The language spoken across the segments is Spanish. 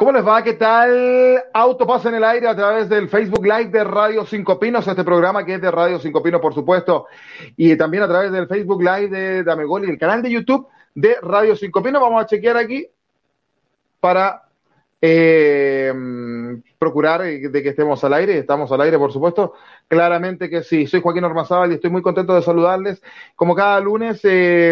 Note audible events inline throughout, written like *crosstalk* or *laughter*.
¿Cómo les va? ¿Qué tal? Autopase en el aire a través del Facebook Live de Radio Cinco Pinos, este programa que es de Radio Cinco Pinos, por supuesto, y también a través del Facebook Live de Damegol y el canal de YouTube de Radio Cinco Pinos. Vamos a chequear aquí para eh, procurar de que estemos al aire. Estamos al aire, por supuesto. Claramente que sí. Soy Joaquín Ormazábal y estoy muy contento de saludarles como cada lunes eh,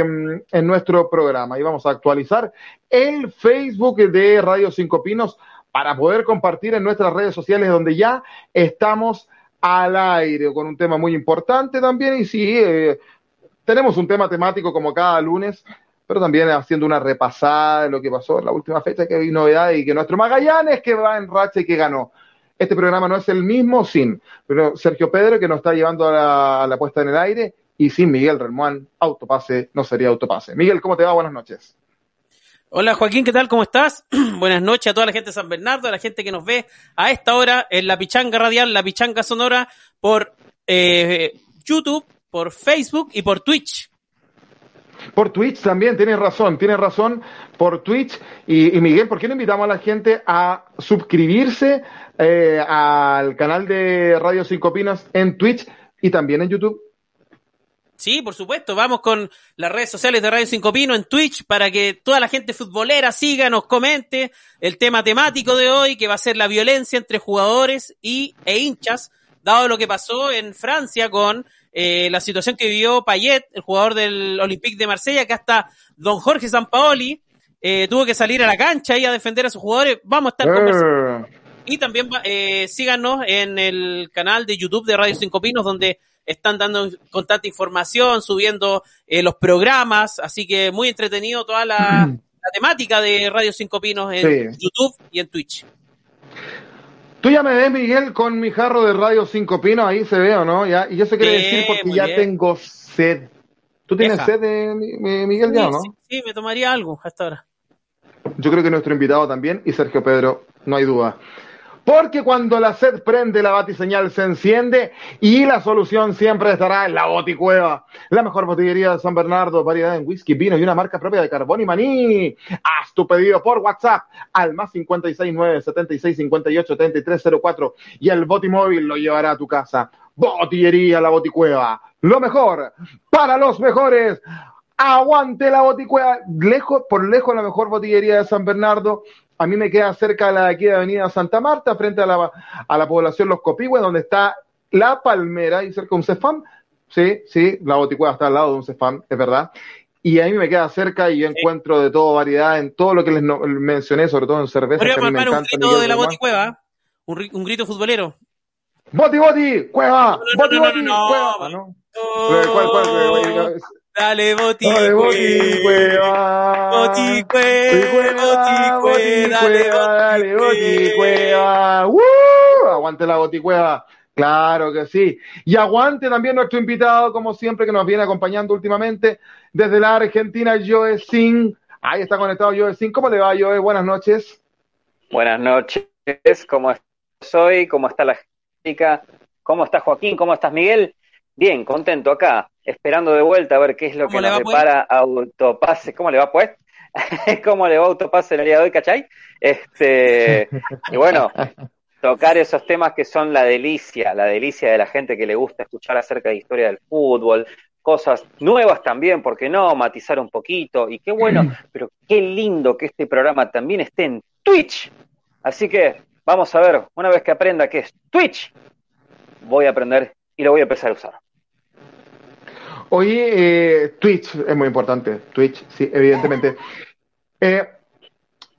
en nuestro programa. Y vamos a actualizar el Facebook de Radio Cinco Pinos para poder compartir en nuestras redes sociales donde ya estamos al aire con un tema muy importante también. Y sí, eh, tenemos un tema temático como cada lunes pero también haciendo una repasada de lo que pasó en la última fecha, que hay novedades y que nuestro Magallanes que va en racha y que ganó. Este programa no es el mismo sin pero Sergio Pedro, que nos está llevando a la, puesta en el aire, y sin Miguel Relmuán, autopase no sería autopase. Miguel, ¿cómo te va? Buenas noches. Hola Joaquín, ¿qué tal? ¿Cómo estás? *clears throat* Buenas noches a toda la gente de San Bernardo, a la gente que nos ve a esta hora en la Pichanga Radial, la Pichanga Sonora, por eh, YouTube, por Facebook y por Twitch. Por Twitch también, tienes razón, tienes razón, por Twitch. Y, Miguel, ¿por qué no invitamos a la gente a suscribirse eh, al canal de Radio Cinco Pinos en Twitch y también en YouTube? Sí, por supuesto. Vamos con las redes sociales de Radio Cinco Pinos en Twitch para que toda la gente futbolera siga, nos comente el tema temático de hoy, que va a ser la violencia entre jugadores y, e hinchas, dado lo que pasó en Francia con eh, la situación que vivió Payet, el jugador del Olympique de Marsella, que hasta don Jorge Sampaoli eh, tuvo que salir a la cancha y a defender a sus jugadores. Vamos a estar conversando. Eh. Y también eh, síganos en el canal de YouTube de Radio Cinco Pinos, donde están dando constante información, subiendo los programas, así que muy entretenido toda la, temática de Radio Cinco Pinos en YouTube y en Twitch. Tú ya me ves, Miguel, con mi jarro de radio cinco pinos, ahí se ve o no, ya, y eso quiere decir porque ya tengo sed. ¿Tú tienes sed, de, Miguel, ya no? Sí, me tomaría algo hasta ahora. Yo creo que nuestro invitado también, y Sergio Pedro, no hay duda. Porque cuando la sed prende, la batiseñal se enciende y la solución siempre estará en la boticueva. La mejor botillería de San Bernardo, variedad en whisky, vino y una marca propia de carbón y maní. Haz tu pedido por WhatsApp al más 569 76 58 7304 y el botimóvil lo llevará a tu casa. Botillería La Boticueva. Lo mejor para los mejores. Aguante la boticueva, lejos, por lejos la mejor botillería de San Bernardo, a mí me queda cerca de aquí de Avenida Santa Marta, frente a la, a la población Los Copihue, donde está La Palmera y cerca de un Cefam. Sí, sí, la boticueva está al lado de un Cefam, es verdad. Y a mí me queda cerca y yo encuentro de todo variedad en todo lo que les mencioné, sobre todo en cerveza. Me un grito de la boticueva, un, un grito futbolero. ¡Boti, boti! ¡Cueva! No, no, ¡Cueva! ¿No? ¿Cuál, cuál, Dale, boti, dale, boti, cueva. Boti, cueva, boti, dale, dale, boti, cueva. ¡Uh! Aguante la boti, cueva. Claro que sí. Y aguante también nuestro invitado, como siempre, que nos viene acompañando últimamente desde la Argentina, Joe Singh. Ahí está conectado Joe Singh. ¿Cómo le va, Joe? Buenas noches. Buenas noches. ¿Cómo soy? ¿Cómo está la chica? ¿Cómo está Joaquín? ¿Cómo estás, Miguel? Bien, contento acá, esperando de vuelta a ver qué es lo que nos depara pues? Autopase. ¿Cómo le va, pues? *laughs* ¿Cómo le va Autopase en el día de hoy, cachai? Este, y bueno, tocar esos temas que son la delicia, la delicia de la gente que le gusta escuchar acerca de historia del fútbol, cosas nuevas también, porque no? Matizar un poquito, y qué bueno, *clears throat* pero qué lindo que este programa también esté en Twitch. Así que vamos a ver, una vez que aprenda qué es Twitch, voy a aprender y lo voy a empezar a usar. Oye, eh, Twitch es muy importante. Twitch, sí, evidentemente. *laughs* Eh,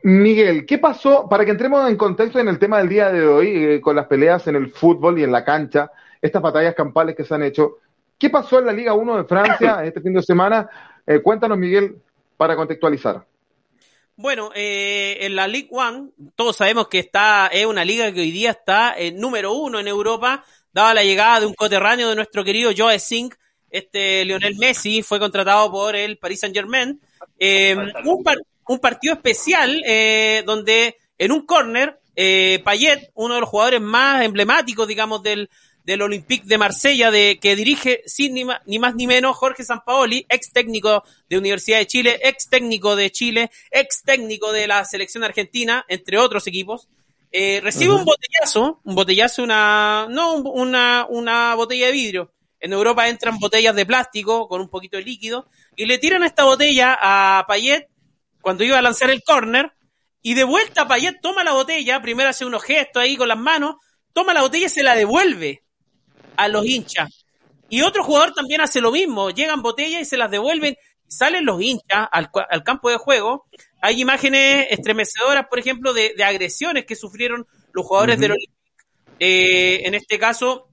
Miguel, ¿qué pasó? Para que entremos en contexto en el tema del día de hoy, eh, con las peleas en el fútbol y en la cancha, estas batallas campales que se han hecho, ¿qué pasó en la Liga 1 de Francia *coughs* este fin de semana? Eh, cuéntanos, Miguel, para contextualizar. Bueno, eh, en la League One, todos sabemos que está, es una liga que hoy día está en número uno en Europa, dada la llegada de un coterráneo de nuestro querido Joe Sink, este Lionel Messi fue contratado por el Paris Saint Germain. un, un partido especial eh, donde en un corner, eh, Payet, uno de los jugadores más emblemáticos, digamos, del, del Olympique de Marsella, de, que dirige sin ni, más ni menos Jorge Sampaoli, ex técnico de Universidad de Chile, ex técnico de Chile, ex técnico de la selección argentina, entre otros equipos. Eh, recibe un botellazo, un botellazo, una, no, una, una botella de vidrio. En Europa entran botellas de plástico con un poquito de líquido y le tiran esta botella a Payet cuando iba a lanzar el corner, y de vuelta Payet toma la botella, primero hace unos gestos ahí con las manos, toma la botella y se la devuelve a los hinchas. Y otro jugador también hace lo mismo, llegan botellas y se las devuelven, salen los hinchas al, campo de juego. Hay imágenes estremecedoras, por ejemplo, de, agresiones que sufrieron los jugadores del Olympique. Eh, en este caso,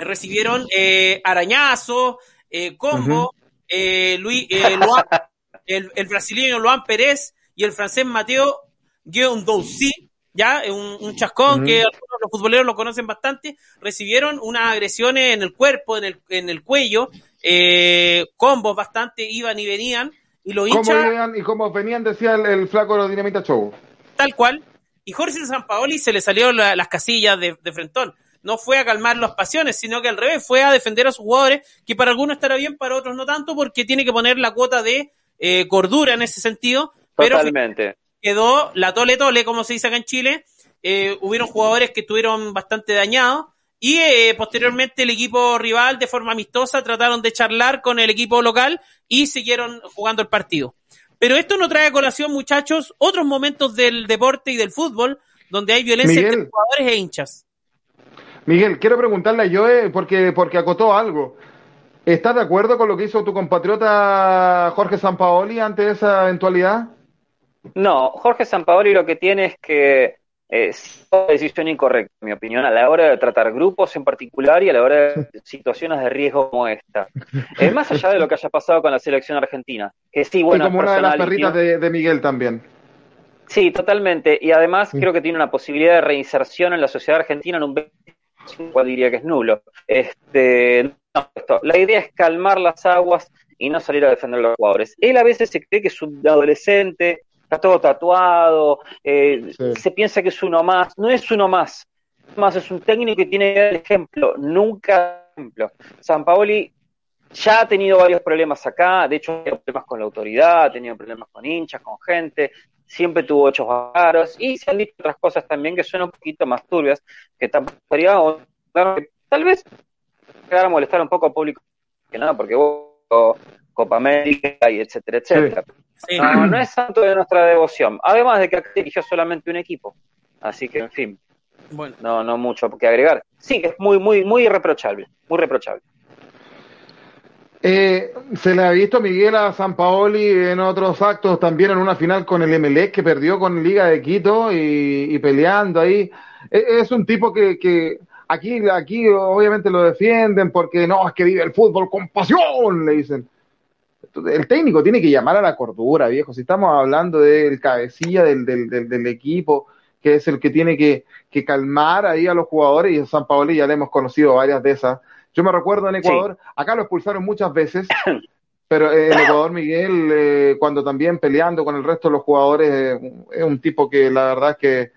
recibieron eh, arañazos, eh, combo, eh, Luis, *laughs* el, el brasileño Luan Pérez y el francés Mateo Guendouzi, ya, un, un chascón que algunos los futboleros lo conocen bastante, recibieron unas agresiones en el cuerpo, en el, en el cuello, eh, combos bastante iban y venían, y los hinchas... y como venían, decía el, flaco de los Dinamita Show. Tal cual, y Jorge Sampaoli se le salieron las casillas de, de frentón no fue a calmar las pasiones, sino que al revés, fue a defender a sus jugadores, que para algunos estará bien, para otros no tanto, porque tiene que poner la cuota de eh, cordura en ese sentido. Totalmente. quedó la tole tole, como se dice acá en Chile. Eh, hubieron jugadores que estuvieron bastante dañados. Y eh, posteriormente el equipo rival, de forma amistosa, trataron de charlar con el equipo local y siguieron jugando el partido. Pero esto no trae a colación, muchachos, otros momentos del deporte y del fútbol donde hay violencia entre jugadores e hinchas. Miguel, quiero preguntarle a Joe, porque, porque acotó algo. ¿Estás de acuerdo con lo que hizo tu compatriota Jorge Sampaoli ante esa eventualidad? No, Jorge Sampaoli lo que tiene es que es una decisión incorrecta, en mi opinión, a la hora de tratar grupos en particular y a la hora de *laughs* situaciones de riesgo como esta. Es más allá de lo que haya pasado con la selección argentina, que sí, bueno. Y como una de las perritas de, Miguel también. Sí, totalmente. Y además creo que tiene una posibilidad de reinserción en la sociedad argentina en un 25, diría que es nulo. Este, la idea es calmar las aguas y no salir a defender a los jugadores. Él a veces se cree que es un adolescente, está todo tatuado, eh, se piensa que es uno más. No es uno más. Más es un técnico que tiene el ejemplo, nunca ejemplo. San Paoli ya ha tenido varios problemas acá, de hecho, ha tenido problemas con la autoridad, ha tenido problemas con hinchas, con gente, siempre tuvo hechos raros y se han dicho otras cosas también que son un poquito más turbias, que tampoco tal vez llegar a molestar un poco al público, que nada, porque vos, Copa América y etcétera, etcétera. No, no, es santo de nuestra devoción. Además de que dirigió solamente un equipo. Así que, en fin. Bueno. No, no mucho que agregar. Sí, es muy, muy, muy irreprochable. Muy reprochable. Eh, se le ha visto Miguel a San Paoli en otros actos, también en una final con el MLE que perdió con Liga de Quito y, peleando ahí. E, es un tipo que, que Aquí, aquí obviamente lo defienden porque no, es que vive el fútbol con pasión, le dicen. El técnico tiene que llamar a la cordura, viejo. Si estamos hablando del cabecilla del, del, equipo, que es el que tiene que, calmar ahí a los jugadores, y en San Paoli ya le hemos conocido varias de esas. Yo me recuerdo en Ecuador, acá lo expulsaron muchas veces, *coughs* pero en Ecuador Miguel, eh, cuando también peleando con el resto de los jugadores, eh, es un tipo que la verdad es que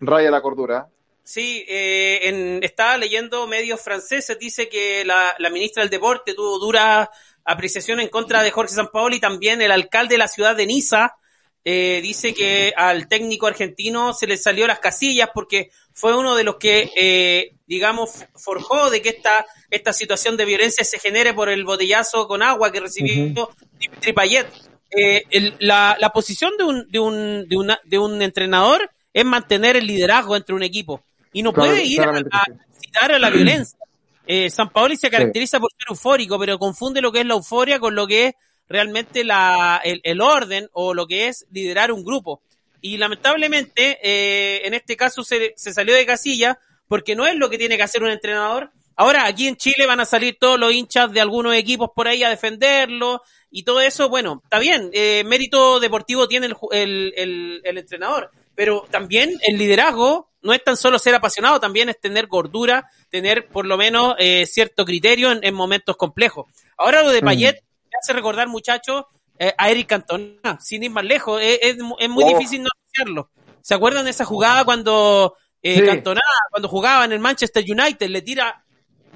raya la cordura. Sí, eh, en, estaba leyendo medios franceses, dice que la, ministra del Deporte tuvo dura apreciación en contra de Jorge Sampaoli, también el alcalde de la ciudad de Niza eh, dice que al técnico argentino se le salió las casillas porque fue uno de los que, eh, digamos, forjó de que esta, esta situación de violencia se genere por el botellazo con agua que recibió Dimitri Payet. Eh, la, la posición de un, de, un, de, una, de un entrenador es mantener el liderazgo entre un equipo y no puede ir a, citar a la violencia. eh, San Paoli se caracteriza por ser eufórico, pero confunde lo que es la euforia con lo que es realmente la, el, orden o lo que es liderar un grupo. Y lamentablemente, eh, en este caso se, se salió de casilla porque no es lo que tiene que hacer un entrenador. Ahora, aquí en Chile van a salir todos los hinchas de algunos equipos por ahí a defenderlo y todo eso, bueno, está bien, eh, mérito deportivo tiene el, el, el, entrenador, pero también el liderazgo no es tan solo ser apasionado, también es tener gordura, tener por lo menos eh, cierto criterio en, momentos complejos. Ahora lo de mm. Payet me hace recordar, muchachos, eh, a Eric Cantona, sin ir más lejos, es, muy oh. difícil no hacerlo. ¿Se acuerdan de esa jugada cuando eh, Cantona, cuando jugaba en el Manchester United, le tira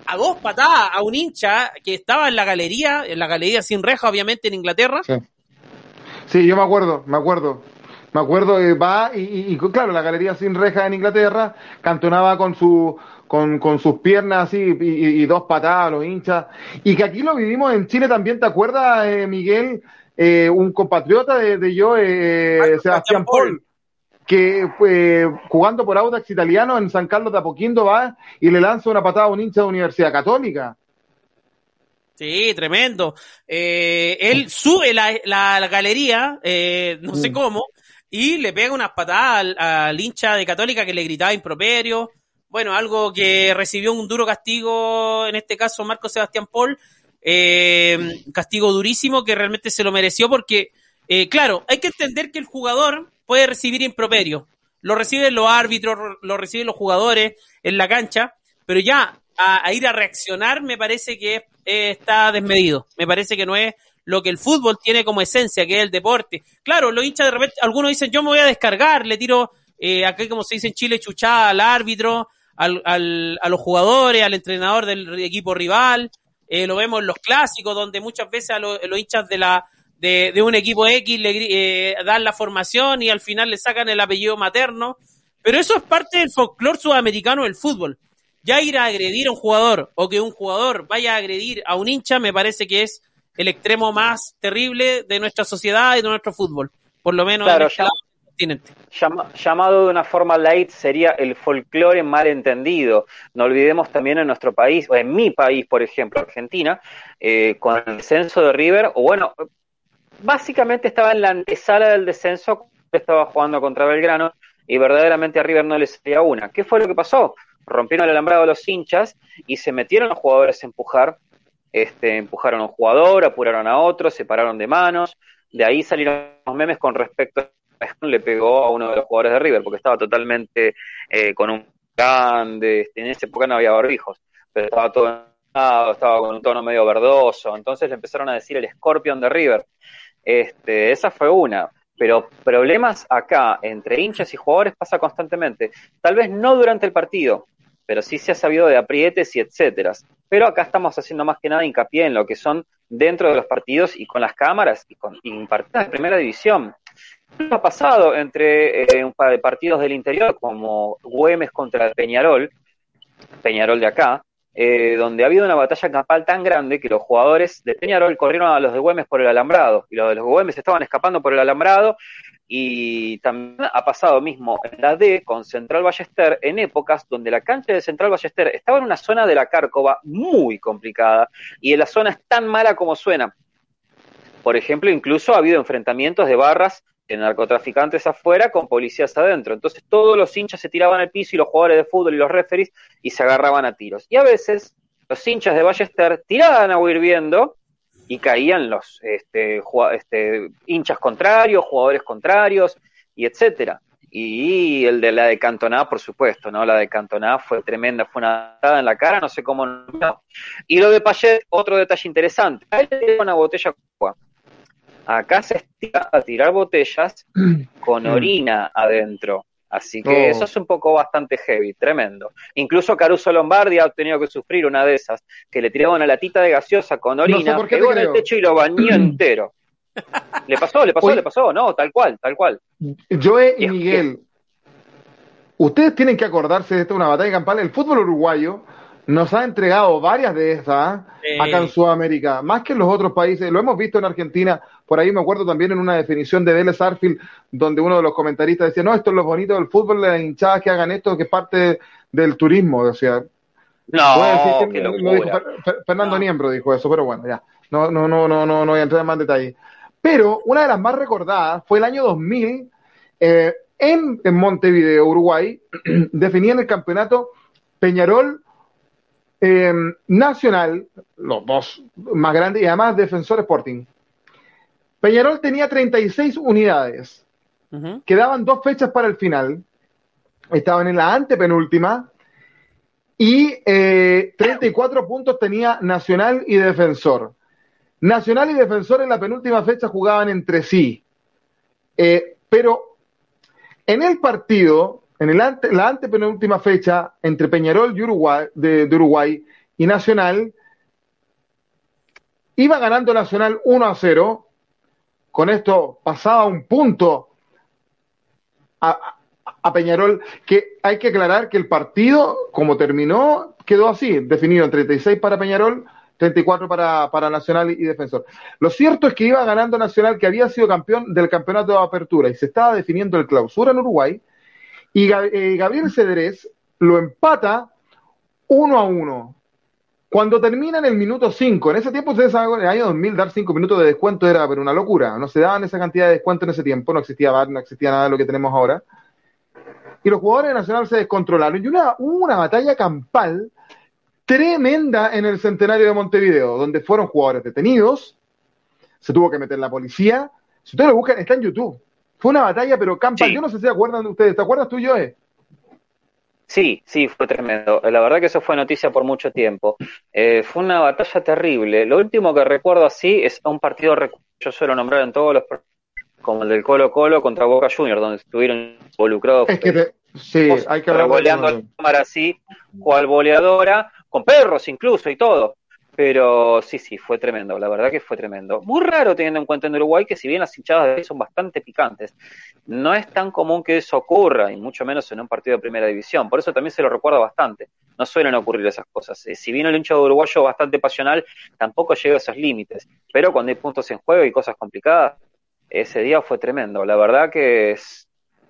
a dos patadas a un hincha que estaba en la galería, en la galería sin reja, obviamente, en Inglaterra? Sí, yo me acuerdo, me acuerdo. Me acuerdo, eh, va y, claro, la galería sin reja en Inglaterra, cantonaba con su con, con sus piernas así y, dos patadas a los hinchas. Y que aquí lo vivimos en Chile también, ¿te acuerdas, eh, Miguel? Eh, un compatriota de, yo, Sebastián Paul, que jugando por Audax italiano en San Carlos de Apoquindo va y le lanza una patada a un hincha de Universidad Católica. Sí, tremendo. él sube la, la, galería, no sé mm. cómo, y le pega unas patadas al, hincha de Católica que le gritaba improperio. Bueno, algo que recibió un duro castigo, en este caso Marco Sebastián Paul, eh, castigo durísimo que realmente se lo mereció porque, eh, claro, hay que entender que el jugador puede recibir improperio. Lo reciben los árbitros, lo reciben los jugadores en la cancha, pero ya a, ir a reaccionar me parece que está desmedido. Me parece que no es lo que el fútbol tiene como esencia, que es el deporte. Claro, los hinchas de repente, algunos dicen, yo me voy a descargar, le tiro, eh, aquí como se dice en Chile, chuchada al árbitro, al, al, a los jugadores, al entrenador del equipo rival. Eh, lo vemos en los clásicos, donde muchas veces a los, hinchas de la de, de, un equipo X le eh, dan la formación y al final le sacan el apellido materno. Pero eso es parte del folclore sudamericano del fútbol. Ya ir a agredir a un jugador o que un jugador vaya a agredir a un hincha me parece que es el extremo más terrible de nuestra sociedad y de nuestro fútbol, por lo menos en este continente. llamado de una forma light sería el folclore mal entendido. No olvidemos también en nuestro país, o en mi país, por ejemplo, Argentina, eh, con el descenso de River, o bueno, básicamente estaba en la antesala del descenso, estaba jugando contra Belgrano, y verdaderamente a River no le salía una. ¿Qué fue lo que pasó? Rompieron el alambrado de los hinchas y se metieron los jugadores a empujar este, empujaron a un jugador, apuraron a otro, se pararon de manos, de ahí salieron los memes con respecto a le pegó a uno de los jugadores de River, porque estaba totalmente eh, con un grande, este, en esa época no había barbijos, pero estaba todo estaba con un tono medio verdoso, entonces le empezaron a decir el Scorpion de River. Este, esa fue una, pero problemas acá entre hinchas y jugadores pasa constantemente. Tal vez no durante el partido, pero sí se ha sabido de aprietes y etcétera. Pero acá estamos haciendo más que nada hincapié en lo que son dentro de los partidos y con las cámaras y con partidos de primera división. ¿Qué ha pasado entre eh, un par de partidos del interior, como Güemes contra Peñarol, Peñarol de acá, eh, donde ha habido una batalla campal tan grande que los jugadores de Peñarol corrieron a los de Güemes por el alambrado, y los de los Güemes estaban escapando por el alambrado, y también ha pasado mismo en la D con Central Ballester en épocas donde la cancha de Central Ballester estaba en una zona de la Cárcova muy complicada y la zona es tan mala como suena. Por ejemplo, incluso ha habido enfrentamientos de barras de narcotraficantes afuera con policías adentro. Entonces todos los hinchas se tiraban al piso y los jugadores de fútbol y los referees y se agarraban a tiros. Y a veces los hinchas de Ballester tiraban a huir viendo y caían los este, este, hinchas contrarios, jugadores contrarios, y etcétera. Y el de la de por supuesto, ¿no? La de Cantoná fue tremenda, fue una dada en la cara, no sé cómo. No. Y lo de Payet, otro detalle interesante. Ahí le una botella agua. Acá se estira a tirar botellas *clears throat* con mm. orina adentro. Así que eso es un poco bastante heavy, tremendo. Incluso Caruso Lombardi ha tenido que sufrir una de esas, que le tiraban una latita de gaseosa con orina, pegó en el techo y lo bañó *clears throat* entero. le pasó, le pasó, le pasó, no, tal cual, tal cual. Joe y Miguel, ustedes tienen que acordarse de esto, una batalla campal. El fútbol uruguayo nos ha entregado varias de esas ¿eh? acá en Sudamérica, más que en los otros países. Lo hemos visto en Argentina, por ahí me acuerdo también en una definición de Vélez Arfield, donde uno de los comentaristas decía, no, esto es lo bonito del fútbol, las hinchadas que hagan esto, que es parte del turismo. O sea, No, que lo dijo, Fernando Niembro dijo eso, pero bueno, ya. No, no, no, no, no, no voy a entrar en más detalle. Pero una de las más recordadas fue el año 2000 eh, en, Montevideo, Uruguay, *clears throat* definían el campeonato Peñarol eh, Nacional, los dos más grandes, y además Defensor Sporting. Peñarol tenía 36 unidades. Quedaban dos fechas para el final. Estaban en la antepenúltima. Y 34 eh, puntos tenía Nacional y Defensor. Nacional y Defensor en la penúltima fecha jugaban entre sí. Eh, pero en el partido, en el la antepenúltima fecha entre Peñarol y Uruguay, de, Uruguay y Nacional, iba ganando Nacional 1 a 0. Con esto pasaba un punto a, Peñarol, que hay que aclarar que el partido, como terminó, quedó así, definido en 36 para Peñarol, 34 para, para Nacional y Defensor. Lo cierto es que iba ganando Nacional, que había sido campeón del campeonato de apertura y se estaba definiendo el clausura en Uruguay. Y eh, Gabriel Cedrés lo empata uno a uno. Cuando termina en el minuto 5, en ese tiempo, ustedes saben, en el año 2000, dar 5 minutos de descuento era pero una locura. No se daban esa cantidad de descuento en ese tiempo, no existía VAR, no existía nada de lo que tenemos ahora. Y los jugadores de Nacional se descontrolaron. Y una, hubo una batalla campal tremenda en el centenario de Montevideo, donde fueron jugadores detenidos, se tuvo que meter la policía. Si ustedes lo buscan, está en YouTube. Fue una batalla, pero campa. Yo no sé si se acuerdan de ustedes. ¿Te acuerdas tú, Joe? Sí, sí, fue tremendo. La verdad que eso fue noticia por mucho tiempo. Eh, fue una batalla terrible. Lo último que recuerdo así es un partido, yo suelo nombrar en todos los como el del Colo Colo contra Boca Juniors, donde estuvieron involucrados. Es que sí, hay que hablar. Goleando la cámara así, cual boleadora, con perros incluso y todo. Pero sí, sí, fue tremendo, la verdad que fue tremendo. Muy raro teniendo en cuenta en Uruguay que si bien las hinchadas de ahí son bastante picantes, no es tan común que eso ocurra, y mucho menos en un partido de primera división. Por eso también se lo recuerda bastante. No suelen ocurrir esas cosas. Eh, si bien el hincha de uruguayo bastante pasional, tampoco llega a esos límites. Pero cuando hay puntos en juego y cosas complicadas, ese día fue tremendo. La verdad que es,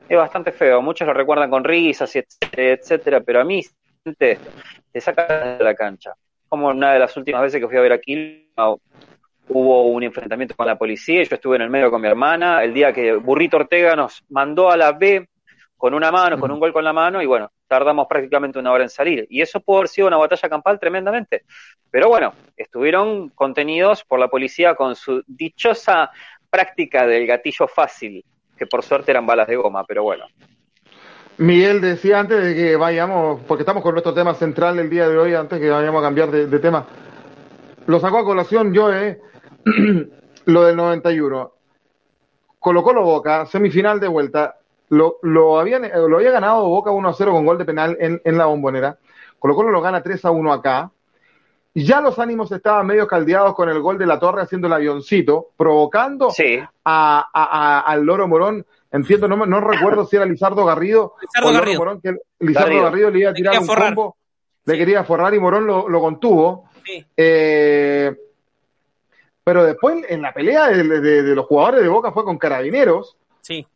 es bastante feo. Muchos lo recuerdan con risas, etcétera, etcétera pero a mí te saca de la cancha. Como una de las últimas veces que fui a ver aquí, hubo un enfrentamiento con la policía, yo estuve en el medio con mi hermana, el día que Burrito Ortega nos mandó a la B con una mano, con un gol con la mano, y bueno, tardamos prácticamente una hora en salir. Y eso pudo haber sido una batalla campal tremendamente. Pero bueno, estuvieron contenidos por la policía con su dichosa práctica del gatillo fácil, que por suerte eran balas de goma, pero bueno. Miguel decía antes de que vayamos, porque estamos con nuestro tema central el día de hoy, antes que vayamos a cambiar de, tema, lo sacó a colación yo, eh, *clears throat* lo del 91. Colocó lo Boca, semifinal de vuelta, lo, lo, habían, lo había ganado Boca 1 a 0 con gol de penal en, en la bombonera. Colo Colo lo gana 3 a 1 acá. Ya los ánimos estaban medio caldeados con el gol de la Torre haciendo el avioncito, provocando a, al Loro Morón. Entiendo, no, no recuerdo si era Lizardo Garrido *laughs* Lizardo o Garrido. Morón, que Lizardo Garrido le iba a tirar un combo, le quería forrar y Morón lo, lo contuvo. Eh, pero después en la pelea de, de, los jugadores de Boca fue con Carabineros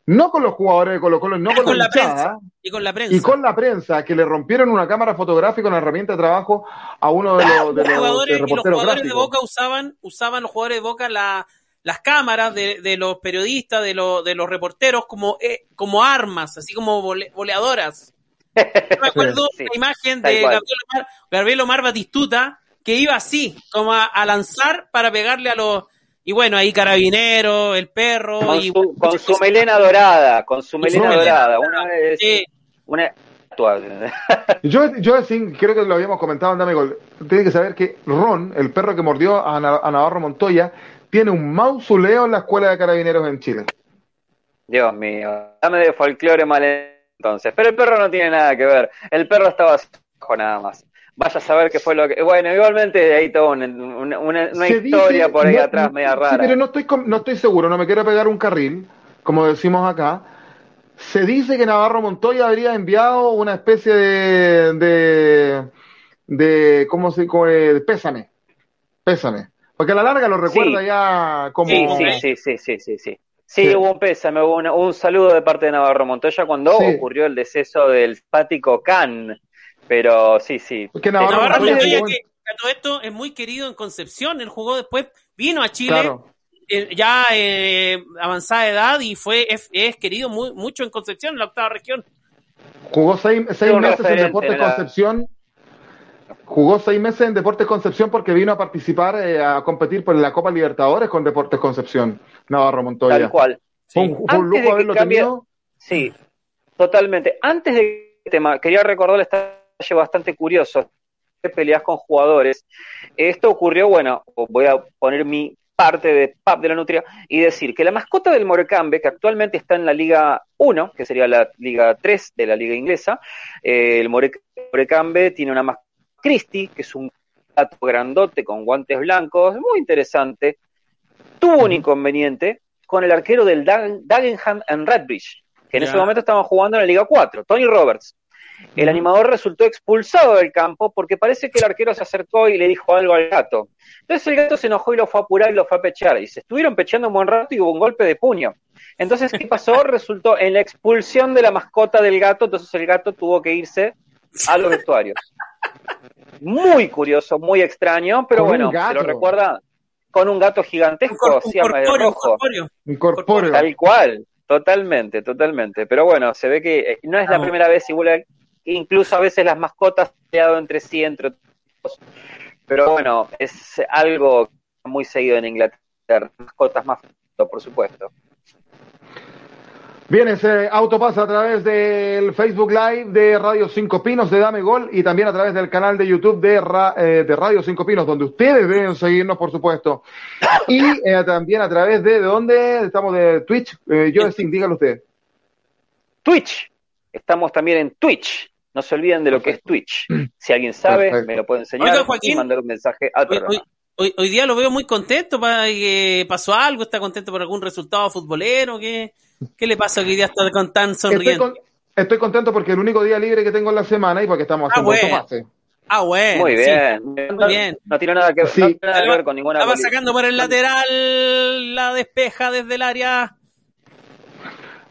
no con los jugadores de Colo Colo, no con, la, prensa. Y con la prensa. Y con la prensa, que le rompieron una cámara fotográfica, una herramienta de trabajo a uno de *laughs* los, de los, jugadores, los jugadores de Boca usaban, usaban los jugadores de Boca la, las cámaras de, de los periodistas, de, los, de los reporteros como, eh, como armas, así como boleadoras. me acuerdo una imagen de Gabriel Omar, Batistuta que iba así, como a lanzar para pegarle a los y bueno, ahí Carabinero, el perro. Con, y, su, con su melena dorada, con su melena dorada. Una vez. Una, *laughs* yo, yo creo que lo habíamos comentado en Gol. Tiene que saber que Ron, el perro que mordió a, Navarro Montoya, tiene un mausoleo en la escuela de carabineros en Chile. Dios mío, dame de folclore mal entonces. Pero el perro no tiene nada que ver. El perro estaba con nada más vaya a saber qué fue lo que. Bueno, igualmente hay toda una, historia por ahí atrás media rara. Sí, pero no estoy, no estoy seguro, no me quiero pegar un carril, como decimos acá. Se dice que Navarro Montoya habría enviado una especie de. de, de ¿Cómo se dice? Pésame. Pésame. Porque a la larga lo recuerda ya como. Sí, sí, sí, sí, sí, sí. sí. hubo un pésame, hubo un saludo de parte de Navarro Montoya cuando ocurrió el deceso del Pático Can, Pero sí, sí. Que Navarro, que, todo esto es muy querido en Concepción. Él jugó después, vino a Chile. Eh, ya eh, avanzada edad y fue es, querido muy, mucho en Concepción, en la octava región. Jugó seis, meses en Deportes Concepción. Jugó seis meses en Deportes Concepción porque vino a participar, eh, a competir por la Copa Libertadores con Deportes Concepción, Navarro Montoya. Tal cual. un, lujo haberlo tenido. Sí, totalmente. Antes de tema, quería recordar este detalle bastante curioso de peleas con jugadores. Esto ocurrió, bueno, voy a poner mi parte de PAP de la Nutria y decir que la mascota del Morecambe, que actualmente está en la Liga 1, que sería la Liga 3 de la Liga Inglesa, eh, el Morecambe tiene una mascota Christie, que es un gato grandote con guantes blancos, muy interesante. Tuvo un inconveniente con el arquero del Dagenham en Redbridge, que en ese momento estaban jugando en la Liga 4, Tony Roberts. El animador resultó expulsado del campo porque parece que el arquero se acercó y le dijo algo al gato. Entonces el gato se enojó y lo fue a apurar y lo fue a pechar. Y se estuvieron pechando un buen rato y hubo un golpe de puño. Entonces, ¿qué pasó? *laughs* Resultó en la expulsión de la mascota del gato. Entonces el gato tuvo que irse a los vestuarios. Muy curioso, muy extraño, pero bueno, se lo recuerda con un gato gigantesco, un, rojo. Incorpóreo. Tal cual, totalmente, totalmente. Pero bueno, se ve que eh, no es la primera vez, igual incluso a veces las mascotas han peleado entre sí, entre todos. Pero bueno, es algo muy seguido en Inglaterra, mascotas más, por supuesto. Bien, ese auto pasa a través del Facebook Live de Radio Cinco Pinos de Dame Gol y también a través del canal de YouTube de, eh, de Radio Cinco Pinos, donde ustedes deben seguirnos, por supuesto. Y eh, también a través de, ¿de dónde? Estamos de Twitch. Eh, yo, dígalo usted. Twitch. Estamos también en Twitch. No se olviden de lo que es Twitch. Si alguien sabe, me lo puede enseñar y mandar un mensaje al programa. Hoy, hoy, día lo veo muy contento. Para que ¿Pasó algo? ¿Está contento por algún resultado futbolero? ¿Qué, qué le pasa que hoy día está con tan sonriente? Estoy, contento porque el único día libre que tengo en la semana y porque estamos ah, haciendo ah, bueno. Ah, bueno. Muy bien. Muy bien. No, tiene nada que, ver con ninguna. Estaba sacando por el lateral la despeja desde el área.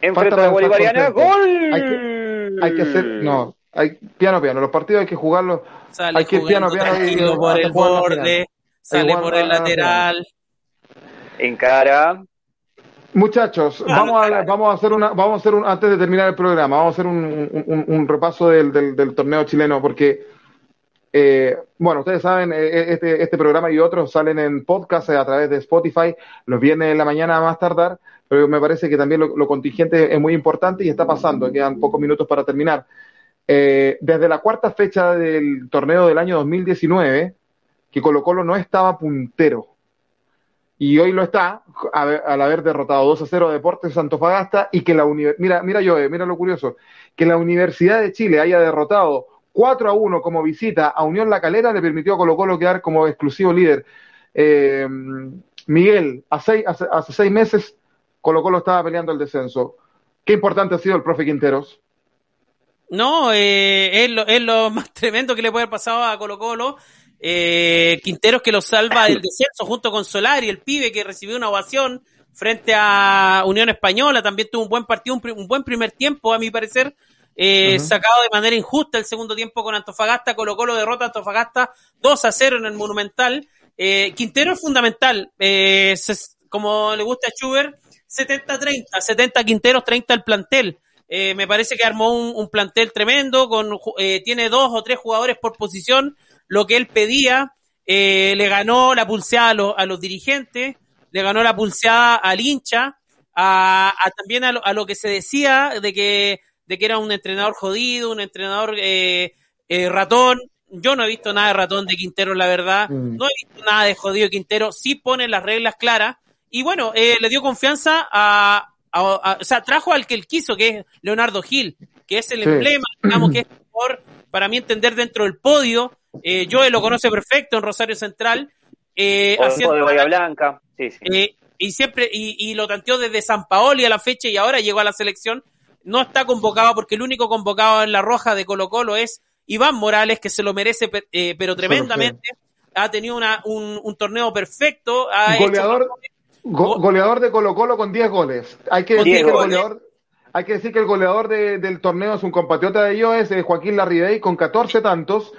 Enfrente de Bolivariana. ¡Gol! Hay que, hay que hacer. No, hay piano piano, los partidos hay que jugarlos, hay que piano piano y, por el borde, sale por el lateral. En cara. Muchachos, vamos a, vamos a hacer una, vamos a hacer un, antes de terminar el programa, vamos a hacer un, un, repaso del, del, torneo chileno, porque, eh, bueno, ustedes saben, eh, eh, este, este programa y otros salen en podcast a través de Spotify, los viernes en la mañana más tardar, pero me parece que también lo, lo contingente es muy importante y está pasando, quedan pocos minutos para terminar. Eh, desde la cuarta fecha del torneo del año 2019, que Colo Colo no estaba puntero. Y hoy lo está, al haber derrotado 2 a 0 a Deportes Santofagasta y que la mira, mira yo, mira lo curioso, que la Universidad de Chile haya derrotado 4 a 1 como visita a Unión La Calera le permitió a Colo Colo quedar como exclusivo líder. Eh, Miguel, hace, hace seis meses Colo Colo estaba peleando el descenso. Qué importante ha sido el profe Quinteros. No, eh, es, lo, es lo más tremendo que le puede haber pasado a Colo Colo. Eh, Quinteros que lo salva del descenso junto con Solari, el pibe que recibió una ovación frente a Unión Española. También tuvo un buen partido, un, buen primer tiempo, a mi parecer. Eh, Sacado de manera injusta el segundo tiempo con Antofagasta. Colo Colo derrota a Antofagasta 2 a 0 en el Monumental. Eh, Quintero es fundamental. Eh, como le gusta a Schubert, 70-30. 70 Quinteros, 30 el plantel. Eh, me parece que armó un, plantel tremendo, con, eh, tiene dos o tres jugadores por posición, lo que él pedía, eh, le ganó la pulseada a, los dirigentes, le ganó la pulseada al hincha, a, también a lo, que se decía de que, de que era un entrenador jodido, un entrenador ratón. Yo no he visto nada de ratón de Quintero, la verdad. Mm. No he visto nada de jodido de Quintero. Sí pone las reglas claras. Y bueno, le dio confianza a, o sea, trajo al que él quiso, que es Leonardo Gil, que es el emblema, digamos, que es por, para mí entender dentro del podio. Eh, Joe lo conoce perfecto en Rosario Central. Eh, haciendo, de Bahía Blanca. Sí, sí. Eh, y siempre, y, y, lo tanteó desde San Paoli a la fecha y ahora llegó a la selección. No está convocado porque el único convocado en la roja de Colo Colo es Iván Morales, que se lo merece, eh, pero tremendamente. Ha tenido una, un, un, torneo perfecto. Ha goleador, goleador de Colo Colo con 10 goles. Hay que decir que el goleador, hay que decir que el goleador del torneo es un compatriota de ellos, es Joaquín Larribey, con 14 tantos.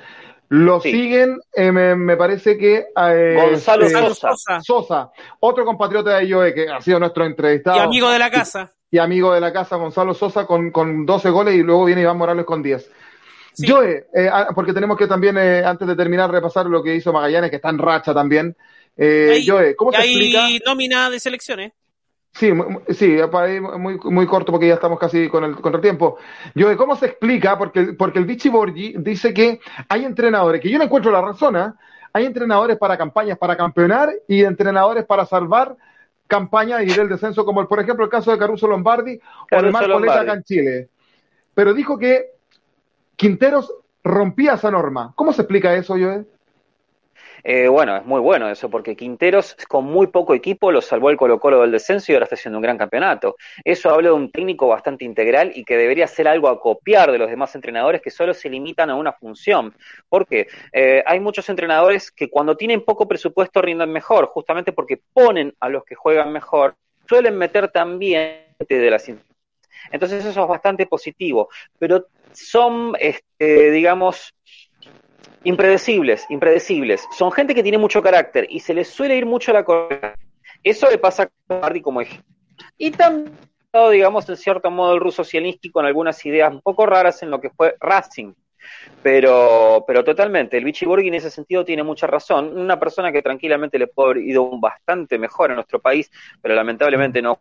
Lo siguen, eh, me, parece que... Eh, Gonzalo Sosa. Sosa. otro compatriota de ellos que ha sido nuestro entrevistado. Y amigo de la casa. Y, amigo de la casa, Gonzalo Sosa, con, con 12 goles y luego viene Iván Morales con 10. Joe, eh, ah, porque tenemos que también, antes de terminar, repasar lo que hizo Magallanes, que está en racha también. Joe, ¿cómo se explica? Hay nómina de selecciones. Sí, sí, muy, muy corto porque ya estamos casi con el, con el tiempo. Yo, ¿cómo se explica? Porque, porque el Vichy Borgi dice que hay entrenadores, que yo no encuentro la razón, ¿eh? hay entrenadores para campañas para campeonar y entrenadores para salvar campañas y ir el descenso, como el, por ejemplo el caso de Caruso Lombardi o de Marco Leta acá en Chile. Pero dijo que Quinteros rompía esa norma. ¿Cómo se explica eso, Joe? Eh, bueno, es muy bueno eso, porque Quinteros con muy poco equipo lo salvó el Colo Colo del descenso y ahora está haciendo un gran campeonato. Eso habla de un técnico bastante integral y que debería ser algo a copiar de los demás entrenadores que solo se limitan a una función. Porque eh, hay muchos entrenadores que cuando tienen poco presupuesto rinden mejor, justamente porque ponen a los que juegan mejor, suelen meter también de las entonces eso es bastante positivo, pero son, este, digamos, impredecibles, impredecibles. Son gente que tiene mucho carácter y se les suele ir mucho la cosa. Eso le pasa a Mardi como ejemplo. Y también, digamos, en cierto modo, el ruso Zielinski con algunas ideas un poco raras en lo que fue Racing. Pero, pero totalmente, el Vichy en ese sentido tiene mucha razón. Una persona que tranquilamente le puede haber ido bastante mejor en nuestro país, pero lamentablemente no.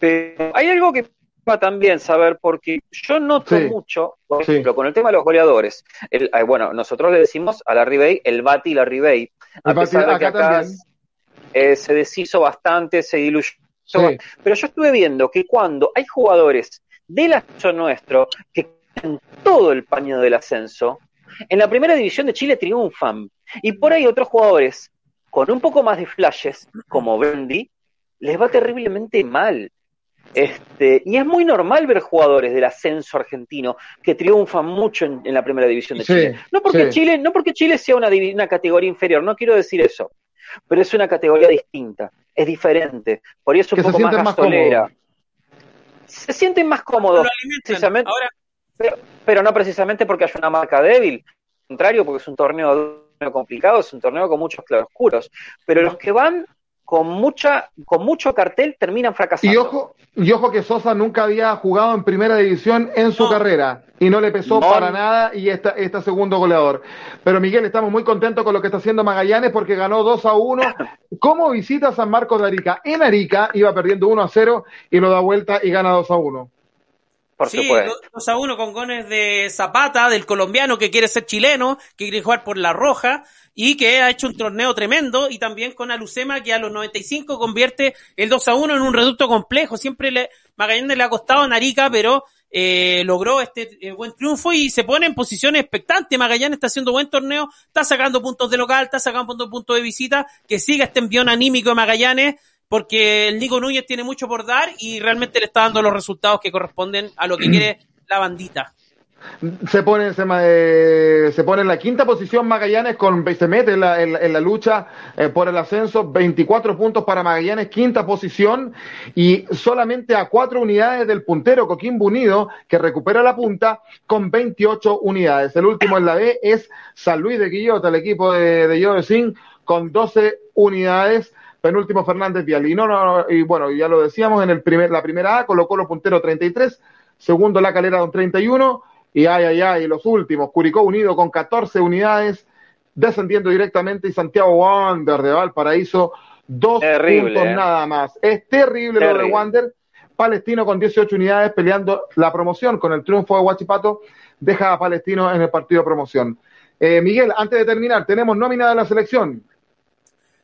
Pero hay algo que también saber, porque yo noto mucho, por ejemplo, con el tema de los goleadores. El, bueno, nosotros le decimos a la Ribey el Bati y la Ribey. A pesar de que acá, eh, se deshizo bastante, se diluyó. Pero yo estuve viendo que cuando hay jugadores del ascenso nuestro que en todo el paño del ascenso, en la primera división de Chile triunfan. Y por ahí otros jugadores con un poco más de flashes, como Bendy, les va terriblemente mal. Este, y es muy normal ver jugadores del ascenso argentino que triunfan mucho en, la primera división de Chile. No porque Chile, no porque Chile sea una, una categoría inferior, no quiero decir eso, pero es una categoría distinta, es diferente, por eso es un poco más gasolera. se sienten más cómodos, precisamente, pero, no precisamente porque haya una marca débil, al contrario, porque es un torneo complicado, es un torneo con muchos claroscuros, pero los que van con mucha con mucho cartel terminan fracasando. Y ojo, y ojo que Sosa nunca había jugado en primera división en su carrera y no le pesó para nada y está está segundo goleador. Pero Miguel, estamos muy contentos con lo que está haciendo Magallanes porque ganó 2 a 1. *laughs* ¿Cómo visita San Marcos de Arica? En Arica iba perdiendo 1 a 0 y lo da vuelta y gana 2 a 1. Por sí, 2 a 1 con goles de Zapata, del colombiano que quiere ser chileno, que quiere jugar por la roja y que ha hecho un torneo tremendo y también con Alucema que a los 95 convierte el 2 a 1 en un reducto complejo. Siempre le, Magallanes le ha costado a Narica, pero eh, logró este eh, buen triunfo y se pone en posición expectante. Magallanes está haciendo buen torneo, está sacando puntos de local, está sacando puntos, de visita, que siga este envión anímico de Magallanes porque el Nico Núñez tiene mucho por dar y realmente le está dando los resultados que corresponden a lo que quiere *clears throat* la bandita se pone, se, eh, se, pone en la quinta posición Magallanes con se mete en la, en, la lucha eh, por el ascenso, 24 puntos para Magallanes, quinta posición y solamente a cuatro unidades del puntero Coquimbo Unido que recupera la punta con 28 unidades. El último en la B es San Luis de Quillota, el equipo de, de Sin con 12 unidades. Penúltimo Fernández Vialino, y bueno, ya lo decíamos, en el primer, la primera A colocó los punteros 33, segundo La Calera con 31, y ay, ay, ay, los últimos, Curicó Unido con 14 unidades, descendiendo directamente, y Santiago Wander de Valparaíso, dos puntos ¿eh? nada más. Es terrible, lo de Wander. Palestino con 18 unidades peleando la promoción con el triunfo de Huachipato, deja a Palestino en el partido de promoción. Eh, Miguel, antes de terminar, tenemos nómina de la selección.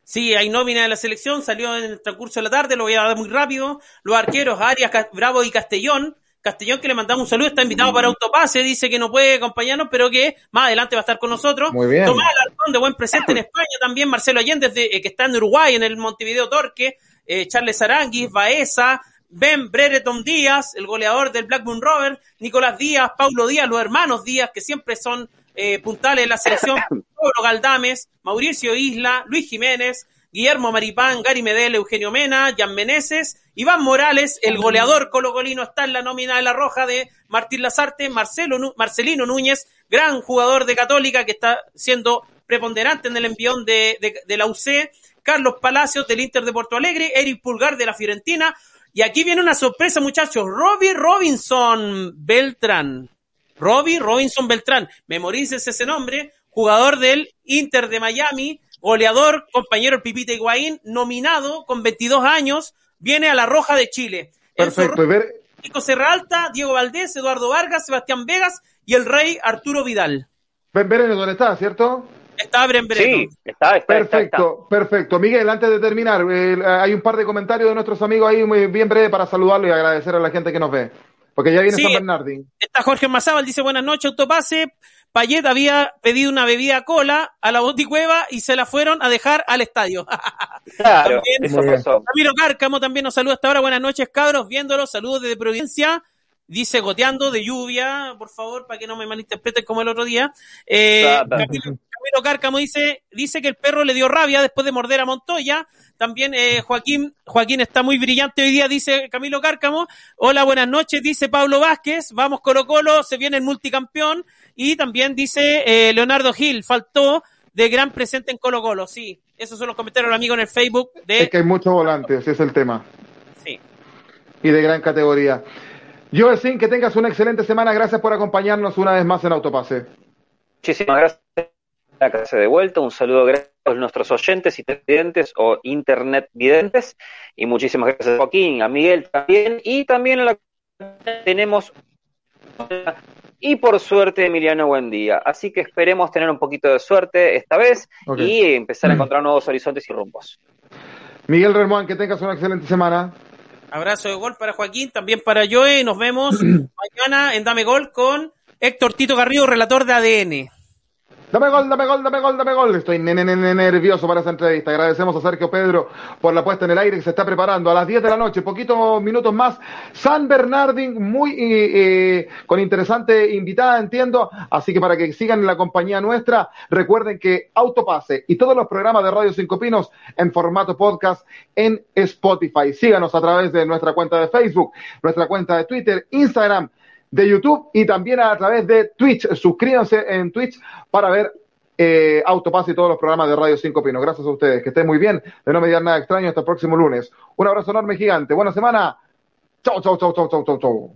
Sí, hay nómina de la selección, salió en el transcurso de la tarde, lo voy a dar muy rápido. Los arqueros Arias, Bravo y Castellón, Castellón, que le mandamos un saludo, está invitado para Autopase, dice que no puede acompañarnos, pero que más adelante va a estar con nosotros. Muy bien. Tomás Alarcón, de buen presente en España también, Marcelo Allende, eh, que está en Uruguay, en el Montevideo Torque, eh, Charles Aranguis, Baeza, Ben Brereton Díaz, el goleador del Blackburn Rover, Nicolás Díaz, Paulo Díaz, los hermanos Díaz, que siempre son eh, puntales en la selección, *coughs* Pablo Galdames, Mauricio Isla, Luis Jiménez, Guillermo Maripán, Gary Medel, Eugenio Mena, Jan Meneses, Iván Morales, el goleador colocolino está en la nómina de la roja de Martín Lazarte, Marcelo, Marcelino Núñez, gran jugador de Católica que está siendo preponderante en el envión de, de la UC, Carlos Palacios del Inter de Porto Alegre, Eric Pulgar de la Fiorentina, y aquí viene una sorpresa, muchachos. Robbie Robinson Beltrán. Robbie Robinson Beltrán. Memorícense ese nombre. Jugador del Inter de Miami. Goleador, compañero Pipita Higuaín. Nominado con 22 años. Viene a la Roja de Chile. Perfecto. Ver... Nico Serralta, Diego Valdés, Eduardo Vargas, Sebastián Vegas y el rey Arturo Vidal. Ven dónde está, ¿cierto? Está Sí, está, está Perfecto, perfecto. Miguel, antes de terminar, eh, hay un par de comentarios de nuestros amigos ahí muy bien breve para saludarlo y agradecer a la gente que nos ve. Porque ya viene San Bernardín. Está Jorge Mazábal, dice buenas noches, autopase. Payet había pedido una bebida cola a la boticueva y se la fueron a dejar al estadio. *laughs* Claro, eso pasó. Camilo Cárcamo también nos saluda hasta ahora. Buenas noches, cabros, viéndolo. Saludos desde Providencia. Dice goteando de lluvia, por favor, para que no me malinterpreten como el otro día. Eh, Camilo Cárcamo dice, dice que el perro le dio rabia después de morder a Montoya. También eh, Joaquín, Joaquín está muy brillante hoy día, dice Camilo Cárcamo. Hola, buenas noches, dice Pablo Vázquez. Vamos Colo Colo, se viene el multicampeón. Y también dice eh, Leonardo Gil, faltó de gran presente en Colo Colo. Sí, esos son los comentarios del amigo en el Facebook. De... Es que hay muchos volantes, ese es el tema. Sí. Y de gran categoría. Joel Sin, que tengas una excelente semana. Gracias por acompañarnos una vez más en Autopase. Muchísimas gracias la clase de vuelta. Un saludo a nuestros oyentes y televidentes o internet videntes. Y muchísimas gracias a Joaquín, a Miguel también. Y también a la tenemos y por suerte Emiliano buen día. Así que esperemos tener un poquito de suerte esta vez y empezar a encontrar nuevos horizontes y rumbos. Miguel Ramón, que tengas una excelente semana. Abrazo de gol para Joaquín, también para Joe. Nos vemos *clears throat* mañana en Dame Gol con Héctor Tito Garrido, relator de ADN. Dame gol, dame gol, dame gol, dame gol. Estoy nervioso para esa entrevista. Agradecemos a Sergio Pedro por la puesta en el aire que se está preparando. A las 10 de la noche, poquitos minutos más, San Bernardín, muy eh, eh, con interesante invitada, entiendo. Así que para que sigan en la compañía nuestra, recuerden que Autopase y todos los programas de Radio Cinco Pinos en formato podcast en Spotify. Síganos a través de nuestra cuenta de Facebook, nuestra cuenta de Twitter, Instagram de YouTube y también a través de Twitch. Suscríbanse en Twitch para ver eh, y todos los programas de Radio 5 Pinos. Gracias a ustedes. Que estén muy bien. De no mediar nada extraño. Hasta el próximo lunes. Un abrazo enorme, gigante. Buena semana. Chau, chau, chau, chau, chau, chau, chau.